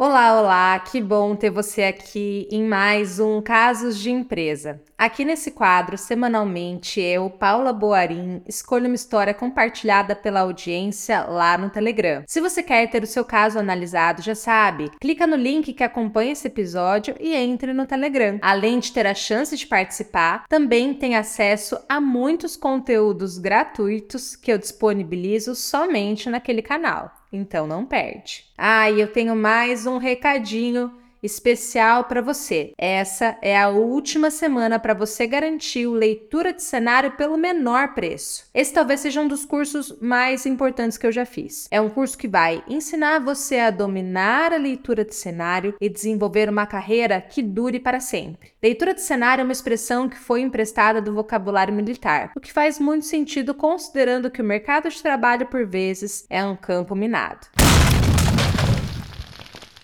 Olá, olá, que bom ter você aqui em mais um Casos de Empresa. Aqui nesse quadro, semanalmente, eu, Paula Boarim, escolho uma história compartilhada pela audiência lá no Telegram. Se você quer ter o seu caso analisado, já sabe, clica no link que acompanha esse episódio e entre no Telegram. Além de ter a chance de participar, também tem acesso a muitos conteúdos gratuitos que eu disponibilizo somente naquele canal então não perde. Ah, e eu tenho mais um recadinho especial para você. Essa é a última semana para você garantir o leitura de cenário pelo menor preço. Esse talvez seja um dos cursos mais importantes que eu já fiz. É um curso que vai ensinar você a dominar a leitura de cenário e desenvolver uma carreira que dure para sempre. Leitura de cenário é uma expressão que foi emprestada do vocabulário militar, o que faz muito sentido considerando que o mercado de trabalho por vezes é um campo minado.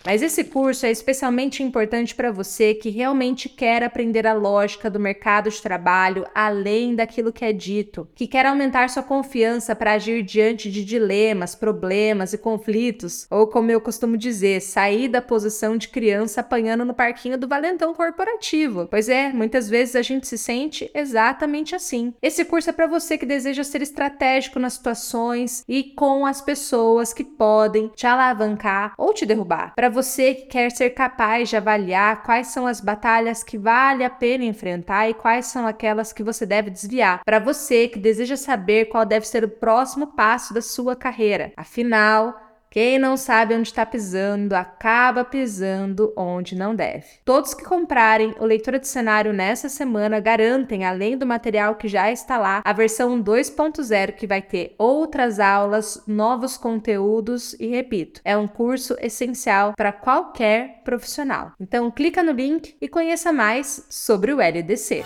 Mas esse curso é especialmente importante para você que realmente quer aprender a lógica do mercado de trabalho além daquilo que é dito, que quer aumentar sua confiança para agir diante de dilemas, problemas e conflitos, ou como eu costumo dizer, sair da posição de criança apanhando no parquinho do valentão corporativo. Pois é, muitas vezes a gente se sente exatamente assim. Esse curso é para você que deseja ser estratégico nas situações e com as pessoas que podem te alavancar ou te derrubar. Você que quer ser capaz de avaliar quais são as batalhas que vale a pena enfrentar e quais são aquelas que você deve desviar. Para você que deseja saber qual deve ser o próximo passo da sua carreira. Afinal, quem não sabe onde está pisando, acaba pisando onde não deve. Todos que comprarem o Leitura de Cenário nessa semana garantem, além do material que já está lá, a versão 2.0 que vai ter outras aulas, novos conteúdos e repito, é um curso essencial para qualquer profissional. Então clica no link e conheça mais sobre o LDC.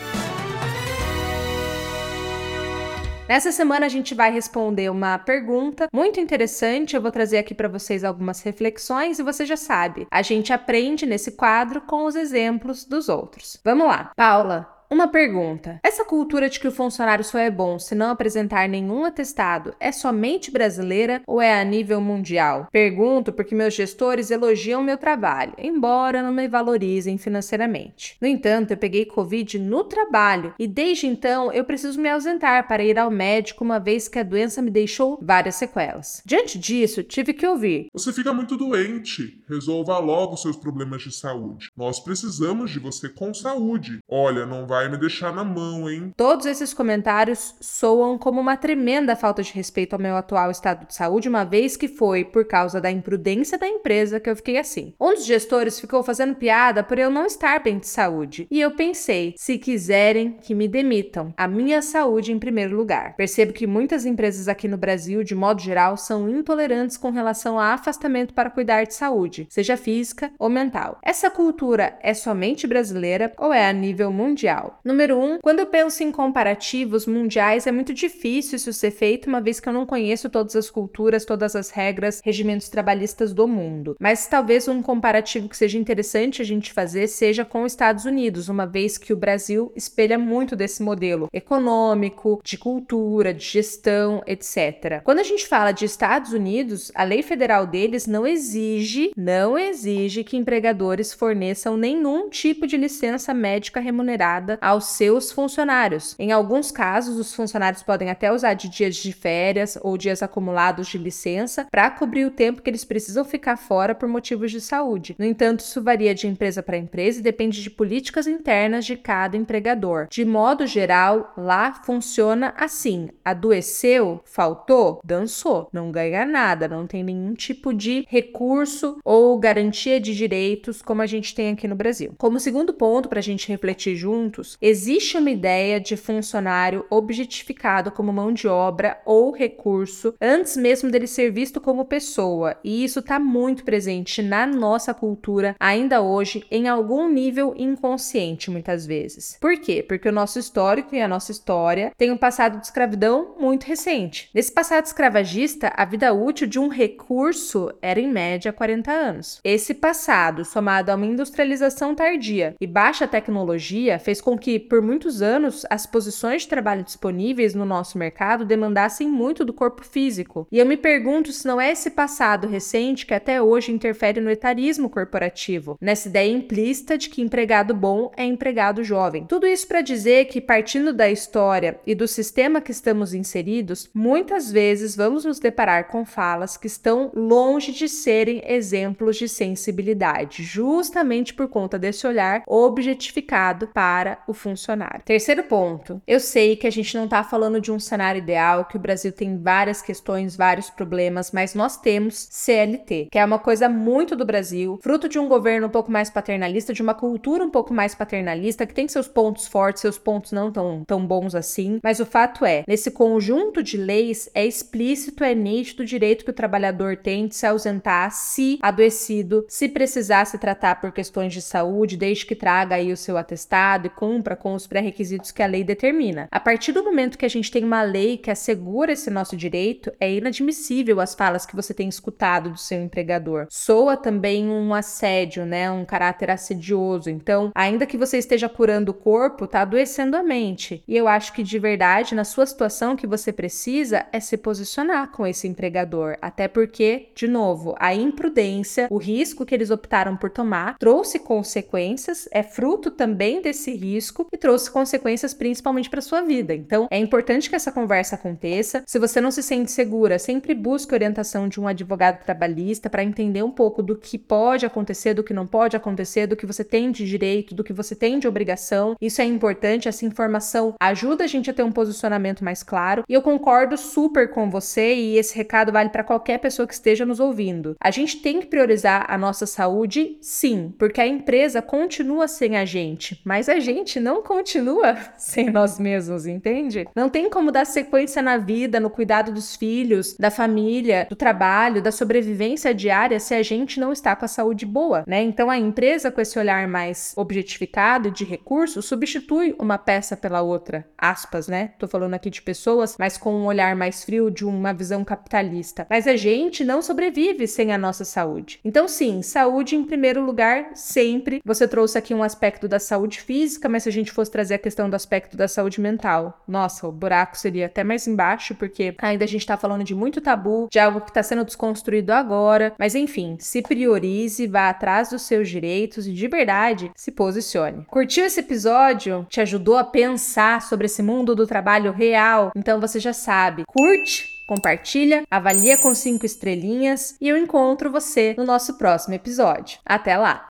Nessa semana a gente vai responder uma pergunta muito interessante. Eu vou trazer aqui para vocês algumas reflexões e você já sabe, a gente aprende nesse quadro com os exemplos dos outros. Vamos lá. Paula, uma pergunta: essa cultura de que o funcionário só é bom se não apresentar nenhum atestado é somente brasileira ou é a nível mundial? Pergunto porque meus gestores elogiam meu trabalho, embora não me valorizem financeiramente. No entanto, eu peguei Covid no trabalho e desde então eu preciso me ausentar para ir ao médico, uma vez que a doença me deixou várias sequelas. Diante disso, tive que ouvir: Você fica muito doente. Resolva logo seus problemas de saúde. Nós precisamos de você com saúde. Olha, não vai vai me deixar na mão, hein? Todos esses comentários soam como uma tremenda falta de respeito ao meu atual estado de saúde, uma vez que foi por causa da imprudência da empresa que eu fiquei assim. Um dos gestores ficou fazendo piada por eu não estar bem de saúde, e eu pensei, se quiserem que me demitam, a minha saúde em primeiro lugar. Percebo que muitas empresas aqui no Brasil, de modo geral, são intolerantes com relação a afastamento para cuidar de saúde, seja física ou mental. Essa cultura é somente brasileira ou é a nível mundial? Número 1, um, quando eu penso em comparativos mundiais, é muito difícil isso ser feito, uma vez que eu não conheço todas as culturas, todas as regras, regimentos trabalhistas do mundo. Mas talvez um comparativo que seja interessante a gente fazer seja com os Estados Unidos, uma vez que o Brasil espelha muito desse modelo econômico, de cultura, de gestão, etc. Quando a gente fala de Estados Unidos, a lei federal deles não exige, não exige que empregadores forneçam nenhum tipo de licença médica remunerada aos seus funcionários. Em alguns casos, os funcionários podem até usar de dias de férias ou dias acumulados de licença para cobrir o tempo que eles precisam ficar fora por motivos de saúde. No entanto, isso varia de empresa para empresa e depende de políticas internas de cada empregador. De modo geral, lá funciona assim: adoeceu, faltou, dançou, não ganha nada, não tem nenhum tipo de recurso ou garantia de direitos como a gente tem aqui no Brasil. Como segundo ponto para a gente refletir juntos, existe uma ideia de funcionário objetificado como mão de obra ou recurso antes mesmo dele ser visto como pessoa, e isso está muito presente na nossa cultura ainda hoje, em algum nível inconsciente, muitas vezes. Por quê? Porque o nosso histórico e a nossa história tem um passado de escravidão muito recente. Nesse passado escravagista, a vida útil de um recurso era em média 40 anos. Esse passado, somado a uma industrialização tardia e baixa tecnologia, fez com que, por muitos anos, as posições de trabalho disponíveis no nosso mercado demandassem muito do corpo físico. E eu me pergunto se não é esse passado recente que até hoje interfere no etarismo corporativo, nessa ideia implícita de que empregado bom é empregado jovem. Tudo isso para dizer que, partindo da história e do sistema que estamos inseridos, muitas vezes vamos nos deparar com falas que estão longe de serem exemplos de sensibilidade, justamente por conta desse olhar objetificado para o funcionário. Terceiro ponto, eu sei que a gente não está falando de um cenário ideal, que o Brasil tem várias questões, vários problemas, mas nós temos CLT, que é uma coisa muito do Brasil, fruto de um governo um pouco mais paternalista, de uma cultura um pouco mais paternalista, que tem seus pontos fortes, seus pontos não tão, tão bons assim, mas o fato é, nesse conjunto de leis, é explícito, é nítido o direito que o trabalhador tem de se ausentar se adoecido, se precisar se tratar por questões de saúde, desde que traga aí o seu atestado e cumpra com os pré-requisitos que a lei determina. A partir do momento que a gente tem uma lei que assegura esse nosso direito, é inadmissível as falas que você tem escutado do seu empregador. Soa também um assédio, né, um caráter assedioso. Então, ainda que você esteja curando o corpo, tá adoecendo a mente. E eu acho que de verdade, na sua situação, o que você precisa é se posicionar com esse empregador, até porque, de novo, a imprudência, o risco que eles optaram por tomar, trouxe consequências, é fruto também desse risco e trouxe consequências principalmente para sua vida. Então, é importante que essa conversa aconteça. Se você não se sente segura, sempre busque orientação de um advogado trabalhista para entender um pouco do que pode acontecer, do que não pode acontecer, do que você tem de direito, do que você tem de obrigação. Isso é importante, essa informação ajuda a gente a ter um posicionamento mais claro. E eu concordo super com você e esse recado vale para qualquer pessoa que esteja nos ouvindo. A gente tem que priorizar a nossa saúde, sim, porque a empresa continua sem a gente, mas a gente não continua sem nós mesmos, entende? Não tem como dar sequência na vida, no cuidado dos filhos, da família, do trabalho, da sobrevivência diária se a gente não está com a saúde boa, né? Então a empresa com esse olhar mais objetificado de recursos substitui uma peça pela outra, aspas, né? Tô falando aqui de pessoas, mas com um olhar mais frio de uma visão capitalista. Mas a gente não sobrevive sem a nossa saúde. Então sim, saúde em primeiro lugar sempre. Você trouxe aqui um aspecto da saúde física, mas se a gente fosse trazer a questão do aspecto da saúde mental, nossa, o buraco seria até mais embaixo, porque ainda a gente tá falando de muito tabu, de algo que tá sendo desconstruído agora. Mas enfim, se priorize, vá atrás dos seus direitos e de verdade se posicione. Curtiu esse episódio? Te ajudou a pensar sobre esse mundo do trabalho real? Então você já sabe, curte compartilha, avalia com cinco estrelinhas e eu encontro você no nosso próximo episódio. Até lá!